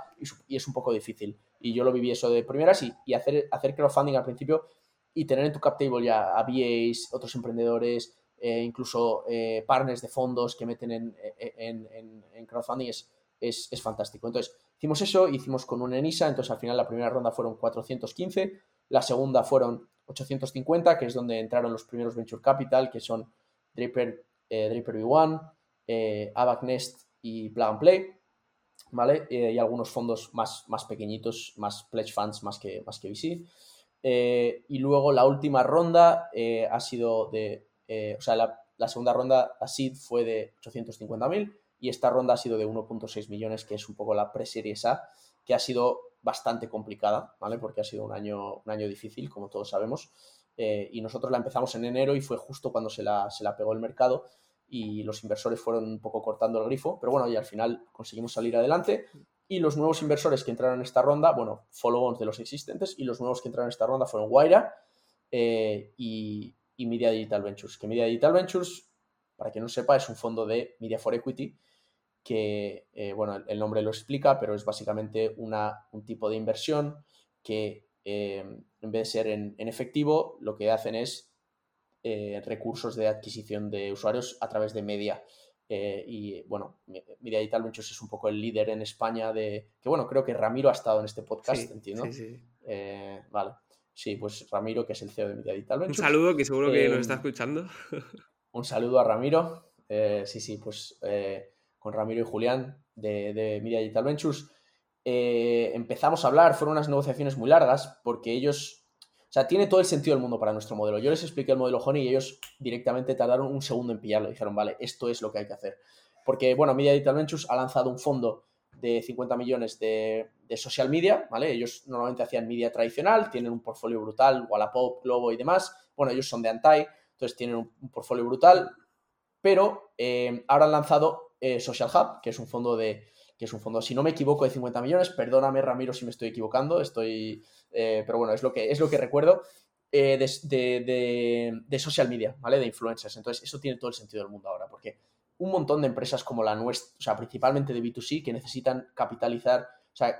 [SPEAKER 1] y, es un poco difícil. Y yo lo viví eso de primeras y hacer, hacer crowdfunding al principio y tener en tu cap table ya a VAs, otros emprendedores, eh, incluso eh, partners de fondos que meten en, en, en, en crowdfunding es, es, es, fantástico. Entonces, hicimos eso, hicimos con un ENISA, entonces al final la primera ronda fueron 415, la segunda fueron 850, que es donde entraron los primeros Venture Capital, que son Draper, eh, Draper V1, eh, Nest y Plug and Play, ¿vale? Eh, y algunos fondos más, más pequeñitos, más pledge funds, más que, más que VC. Eh, y luego la última ronda eh, ha sido de, o sea, la, la, segunda ronda, la seed, fue de 850.000 y esta ronda ha sido de 1.6 millones, que es un poco la pre-series A, que ha sido bastante complicada, ¿vale? Porque ha sido un año, un año difícil, como todos sabemos. Eh, y nosotros la empezamos en enero y fue justo cuando se la, se la pegó el mercado y los inversores fueron un poco cortando el grifo, pero bueno, y al final conseguimos salir adelante. Y los nuevos inversores que entraron en esta ronda, bueno, follow-ons de los existentes, y los nuevos que entraron en esta ronda fueron Guaira eh, y, y Media Digital Ventures. Que Media Digital Ventures, para quien no sepa, es un fondo de Media for Equity, que, eh, bueno, el nombre lo explica, pero es básicamente una, un tipo de inversión que eh, en vez de ser en, en, efectivo, lo que hacen es eh, recursos de adquisición de usuarios a través de media. Y bueno, Media Digital Ventures es un poco el líder en España de. Que bueno, creo que Ramiro ha estado en este podcast,
[SPEAKER 3] sí,
[SPEAKER 1] entiendo.
[SPEAKER 3] Sí, sí.
[SPEAKER 1] vale. Sí, pues Ramiro, que es el CEO de Media Digital Ventures.
[SPEAKER 3] Un saludo, que seguro que nos está escuchando.
[SPEAKER 1] un saludo a Ramiro. sí, sí, pues con Ramiro y Julián de, de Media Digital Ventures, eh, empezamos a hablar, fueron unas negociaciones muy largas porque ellos, o sea, tiene todo el sentido del mundo para nuestro modelo. Yo les expliqué el modelo Honey y ellos directamente tardaron un segundo en pillarlo, dijeron, vale, esto es lo que hay que hacer. Porque, bueno, Media Digital Ventures ha lanzado un fondo de 50 millones de, de, social media, ¿vale? Ellos normalmente hacían media tradicional, tienen un portfolio brutal, Wallapop, Globo y demás. Bueno, ellos son de Antai, entonces tienen un, portfolio brutal, pero eh, ahora han lanzado eh, Social Hub, que es un fondo de que es un fondo, si no me equivoco, de 50 millones. Perdóname, Ramiro, si me estoy equivocando. Estoy. Eh, pero bueno, es lo que, es lo que recuerdo. De, de, de, social media, ¿vale? De influencers. Entonces, eso tiene todo el sentido del mundo ahora, porque un montón de empresas como la nuestra, o sea, principalmente de B2C, que necesitan capitalizar, o sea,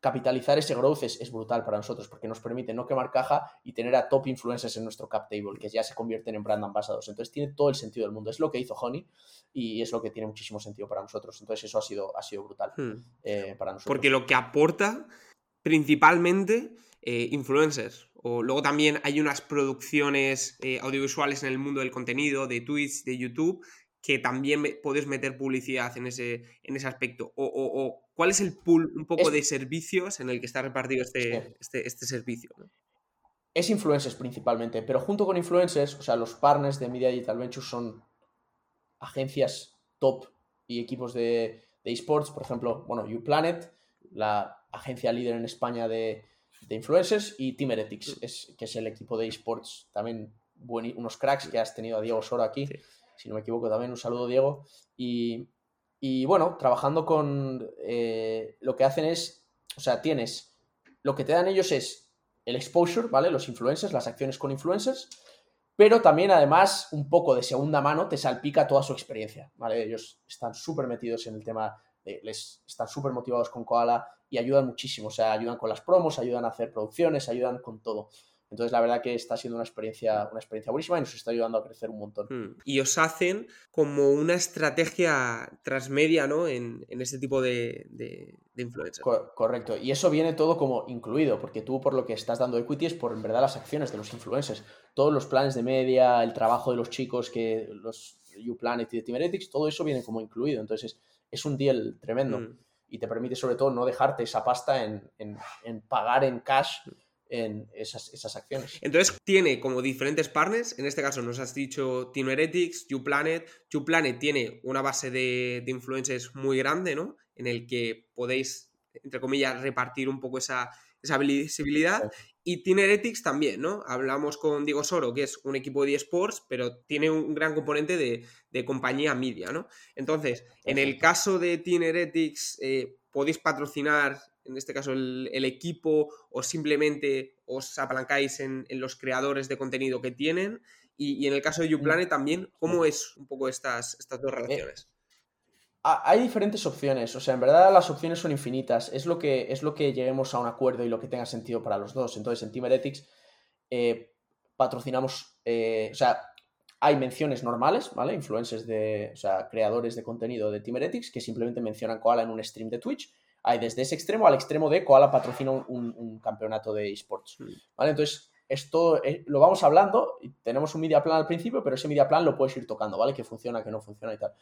[SPEAKER 1] capitalizar ese growth es, es, brutal para nosotros porque nos permite no quemar caja y tener a top influencers en nuestro cap table que ya se convierten en brand ambassadors. Entonces tiene todo el sentido del mundo. Es lo que hizo Honey y es lo que tiene muchísimo sentido para nosotros. Entonces eso ha sido, ha sido brutal hmm. eh, para nosotros.
[SPEAKER 3] Porque lo que aporta principalmente eh, influencers. O luego también hay unas producciones eh, audiovisuales en el mundo del contenido, de Twitch, de YouTube, que también puedes meter publicidad en ese, en ese aspecto. O, o, o ¿Cuál es el pool un poco es, de servicios en el que está repartido este, sí. este, este, servicio? ¿no?
[SPEAKER 1] Es influencers principalmente, pero junto con influencers, o sea, los partners de Media Digital Ventures son agencias top y equipos de, de esports, por ejemplo, bueno, UPlanet, la agencia líder en España de, de influencers, y Team Heretics, es, que es el equipo de esports, también buen, unos cracks que has tenido a Diego Soro aquí, sí. Si no me equivoco también, un saludo Diego, y, y bueno, trabajando con eh, lo que hacen es, o sea, tienes, lo que te dan ellos es el exposure, ¿vale? Los influencers, las acciones con influencers, pero también además un poco de segunda mano te salpica toda su experiencia, ¿vale? Ellos están súper metidos en el tema, de, les están súper motivados con Koala y ayudan muchísimo, o sea, ayudan con las promos, ayudan a hacer producciones, ayudan con todo. Entonces, la verdad que está siendo una experiencia, una experiencia buenísima y nos está ayudando a crecer un montón.
[SPEAKER 3] Mm. Y os hacen como una estrategia transmedia, ¿no? En, en este tipo de, de, influencers.
[SPEAKER 1] correcto. Y eso viene todo como incluido, porque tú por lo que estás dando equity es por en verdad las acciones de los influencers. Todos los planes de media, el trabajo de los chicos, que los UPlanet y de Timeretics, todo eso viene como incluido. Entonces, es un deal tremendo. Mm. Y te permite sobre todo no dejarte esa pasta en, en, en pagar en cash en esas, esas, acciones.
[SPEAKER 3] Entonces tiene como diferentes partners, en este caso nos has dicho Team Heretics, YouPlanet. YouPlanet tiene una base de, de influencers muy grande, ¿no? En el que podéis, entre comillas, repartir un poco esa, esa visibilidad. Y Team Heretics también, ¿no? Hablamos con Diego Soro, que es un equipo de eSports, pero tiene un gran componente de, de compañía media, ¿no? Entonces, en el caso de Team Heretics, eh, podéis patrocinar en este caso el, equipo, o simplemente os apalancáis en, los creadores de contenido que tienen. Y, en el caso de YouPlanet mm. también, ¿cómo es un poco estas, estas dos eh, relaciones?
[SPEAKER 1] hay diferentes opciones, o sea, en verdad las opciones son infinitas, es lo que, es lo que lleguemos a un acuerdo y lo que tenga sentido para los dos. Entonces, en Team Heretics eh, patrocinamos, eh, o sea, hay menciones normales, ¿vale? Influencers de, o sea, creadores de contenido de Team Heretics que simplemente mencionan Koala en un stream de Twitch hay desde ese extremo al extremo de Koala patrocina un, campeonato de esports. Mm. ¿Vale? Entonces, esto eh, lo vamos hablando y tenemos un media plan al principio, pero ese media plan lo puedes ir tocando, ¿vale? Que funciona, que no funciona y tal.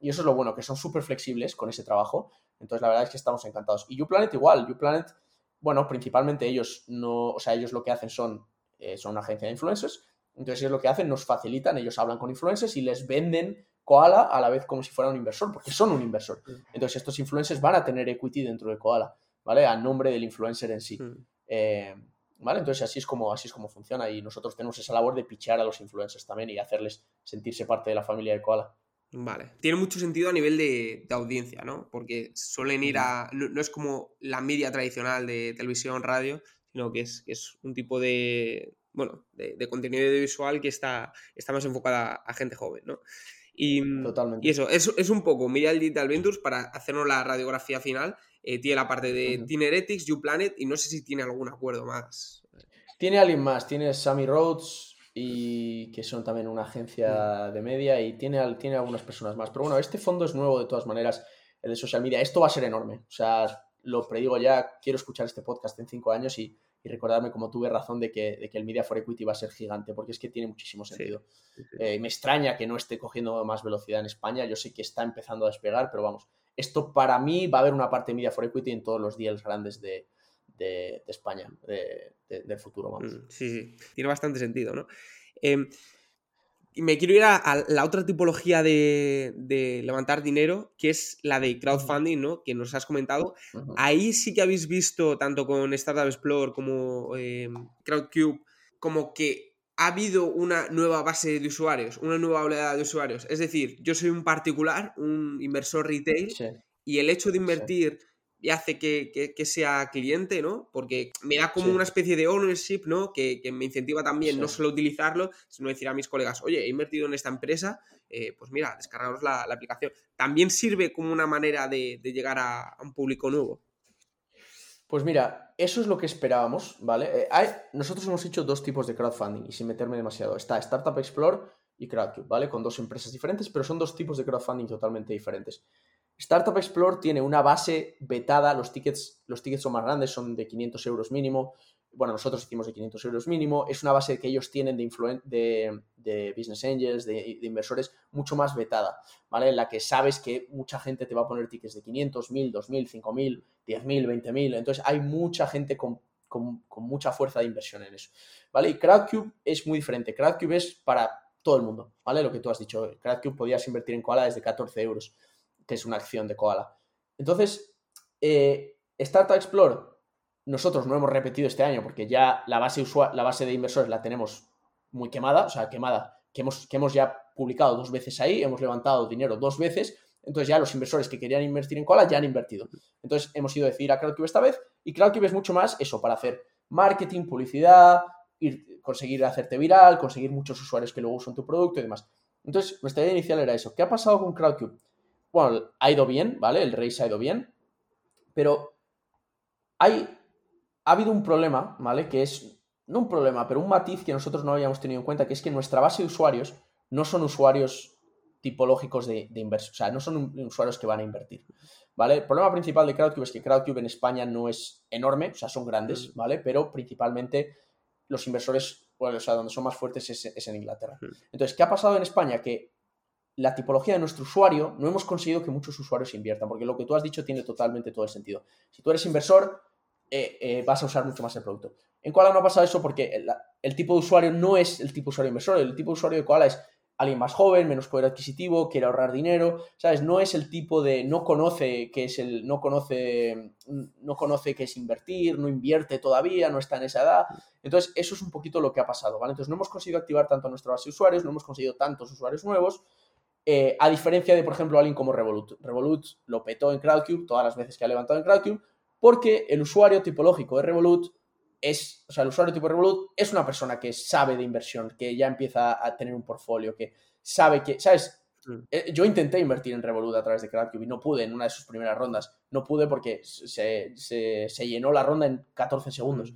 [SPEAKER 1] Y eso es lo bueno, que son súper flexibles con ese trabajo. Entonces, la verdad es que estamos encantados. Y UPlanet igual, UPlanet, bueno, principalmente ellos no, o sea, ellos lo que hacen son, eh, son una agencia de influencers. Entonces, ellos lo que hacen, nos facilitan, ellos hablan con influencers y les venden Koala a la vez como si fuera un inversor, porque son un inversor. Mm. Entonces estos influencers van a tener equity dentro de Koala, ¿vale? A nombre del influencer en sí. Mm. Eh, ¿Vale? Entonces así es, como, así es como funciona y nosotros tenemos esa labor de pichear a los influencers también y hacerles sentirse parte de la familia de Koala.
[SPEAKER 3] Vale. Tiene mucho sentido a nivel de, audiencia, ¿no? Porque suelen ir a... No, es como la media tradicional de televisión, radio, sino que es, es un tipo de... Bueno, de, contenido audiovisual que está, está más enfocada a gente joven, ¿no? Y, y eso, es, es, un poco Media Digital Ventures para hacernos la radiografía final. Eh, tiene la parte de uh -huh. YouPlanet y no sé si tiene algún acuerdo más.
[SPEAKER 1] Tiene alguien más, tiene Sammy Rhodes y que son también una agencia de media y tiene, tiene algunas personas más. Pero bueno, este fondo es nuevo de todas maneras, el de social media. Esto va a ser enorme. O sea, lo predigo ya, quiero escuchar este podcast en cinco años y y recordarme como tuve razón de que, de que, el Media for Equity va a ser gigante, porque es que tiene muchísimo sentido. Eh, me extraña que no esté cogiendo más velocidad en España, yo sé que está empezando a despegar, pero vamos, esto para mí va a haber una parte de Media for Equity en todos los deals grandes de, de, España, del futuro, vamos. Mm,
[SPEAKER 3] sí, sí, tiene bastante sentido, ¿no? Em, me quiero ir a, la otra tipología de, levantar dinero, que es la de crowdfunding, ¿no? Que nos has comentado. Ahí sí que habéis visto, tanto con Startup Explorer como eh, Crowdcube, como que ha habido una nueva base de usuarios, una nueva oleada de usuarios. Es decir, yo soy un particular, un inversor retail, y el hecho de invertir y hace que, sea cliente, ¿no? Porque me da como una especie de ownership, ¿no? Que, me incentiva también no solo utilizarlo, sino decir a mis colegas, oye, he invertido en esta empresa, eh, pues mira, descargaros la, aplicación. También sirve como una manera de, llegar a, un público nuevo.
[SPEAKER 1] Pues mira, eso es lo que esperábamos, ¿vale? Eh, hay, nosotros hemos hecho dos tipos de crowdfunding y sin meterme demasiado. Está Startup Explore y Crowdcube, ¿vale? Con dos empresas diferentes, pero son dos tipos de crowdfunding totalmente diferentes. Startup Explore tiene una base vetada, los tickets, los son más grandes, son de 500 euros mínimo. Bueno, nosotros hicimos de 500 euros mínimo. Es una base que ellos tienen de, de, business angels, de, inversores, mucho más vetada, ¿vale? En la que sabes que mucha gente te va a poner tickets de 500, 1000, 2000, 5000, 10000, 20000. Entonces hay mucha gente con, con, con mucha fuerza de inversión en eso, ¿vale? Y Crowdcube es muy diferente. Crowdcube es para todo el mundo, ¿vale? Lo que tú has dicho. Crowdcube podías invertir en Koala desde 14 euros que es una acción de Koala. Entonces, eh, Startup Explore, nosotros no hemos repetido este año porque ya la base, la base de inversores la tenemos muy quemada, o sea, quemada, que hemos, que hemos ya publicado dos veces ahí, hemos levantado dinero dos veces, entonces ya los inversores que querían invertir en Koala ya han invertido. Entonces hemos ido a decidir a Crowdcube esta vez y Crowdcube es mucho más eso, para hacer marketing, publicidad, ir, conseguir hacerte viral, conseguir muchos usuarios que luego usan tu producto y demás. Entonces, nuestra idea inicial era eso. ¿Qué ha pasado con Crowdcube? Bueno, ha ido bien, ¿vale? El race ha ido bien, pero hay, ha habido un problema, ¿vale? Que es no un problema, pero un matiz que nosotros no habíamos tenido en cuenta, que es que nuestra base de usuarios no son usuarios tipológicos de, de inversión, o sea, no son usuarios que van a invertir, ¿vale? El problema principal de Crowdcube es que Crowdcube en España no es enorme, o sea, son grandes,
[SPEAKER 3] Mm.
[SPEAKER 1] ¿vale? Pero principalmente los inversores, bueno, o sea, donde son más fuertes es, es en Inglaterra. Entonces, ¿qué ha pasado en España? Que la tipología de nuestro usuario, no hemos conseguido que muchos usuarios inviertan, porque lo que tú has dicho tiene totalmente todo el sentido. Si tú eres inversor, eh, eh, vas a usar mucho más el producto. En Koala no ha pasado eso porque el, tipo de usuario no es el tipo de usuario inversor, el tipo de usuario de Koala es alguien más joven, menos poder adquisitivo, quiere ahorrar dinero, ¿sabes? No es el tipo de no conoce qué es el no conoce no conoce qué es invertir, no invierte todavía, no está en esa edad. Entonces, eso es un poquito lo que ha pasado, ¿vale? Entonces, no hemos conseguido activar tanto nuestra base de usuarios, no hemos conseguido tantos usuarios nuevos. Eh, a diferencia de, por ejemplo, alguien como Revolut. Revolut lo petó en Crowdcube todas las veces que ha levantado en Crowdcube, porque el usuario tipológico de Revolut es, o sea, el usuario tipo Revolut es una persona que sabe de inversión, que ya empieza a tener un portfolio, que sabe que, ¿sabes?
[SPEAKER 3] Mm.
[SPEAKER 1] Eh, Yo intenté invertir en Revolut a través de Crowdcube y no pude en una de sus primeras rondas. No pude porque se, se- se llenó la ronda en 14 segundos.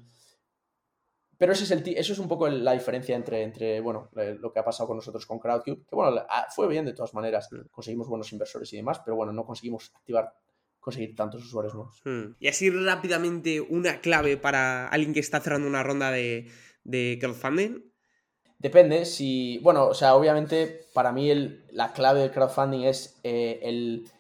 [SPEAKER 1] Pero ese es el, eso es un poco la diferencia entre, entre bueno, eh, lo que ha pasado con nosotros con Crowdcube, que bueno, ah, fue bien de todas maneras,
[SPEAKER 3] Mm.
[SPEAKER 1] conseguimos buenos inversores y demás, pero bueno, no conseguimos activar, conseguir tantos usuarios nuevos.
[SPEAKER 3] Hmm. Y así rápidamente una clave para alguien que está cerrando una ronda de, de crowdfunding.
[SPEAKER 1] Depende si, bueno, o sea, obviamente para mí el- la clave del crowdfunding es eh, el,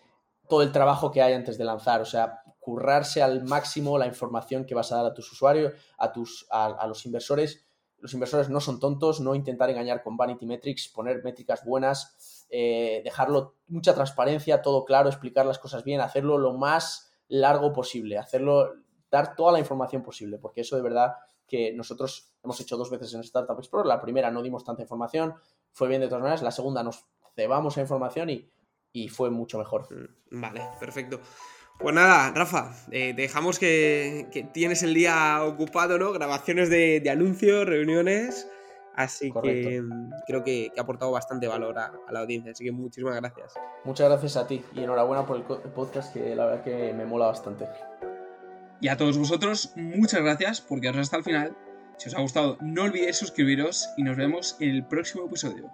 [SPEAKER 1] todo el trabajo que hay antes de lanzar, o sea, currarse al máximo la información que vas a dar a tus usuarios, a, tus, a, los inversores. Los inversores no son tontos, no intentar engañar con vanity metrics, poner métricas buenas, eh, dejarlo mucha transparencia, todo claro, explicar las cosas bien, hacerlo lo más largo posible, hacerlo, dar toda la información posible, porque eso de verdad que nosotros hemos hecho dos veces en Startup Explorer. La primera no dimos tanta información, fue bien de todas maneras. La segunda nos cebamos a información y, y fue mucho mejor.
[SPEAKER 3] Hmm. Vale, perfecto. Pues nada, Rafa, eh, te dejamos que, que tienes el día ocupado, ¿no? Grabaciones de, de anuncios, reuniones. Así
[SPEAKER 1] Correcto.
[SPEAKER 3] que mm, creo que, que ha aportado bastante valor a, a la audiencia. Así que muchísimas gracias.
[SPEAKER 1] Muchas gracias a ti y enhorabuena por el podcast que la verdad que me mola bastante.
[SPEAKER 2] Y a todos vosotros, muchas gracias por quedaros hasta el final. Si os ha gustado, no olvidéis suscribiros y nos vemos en el próximo episodio.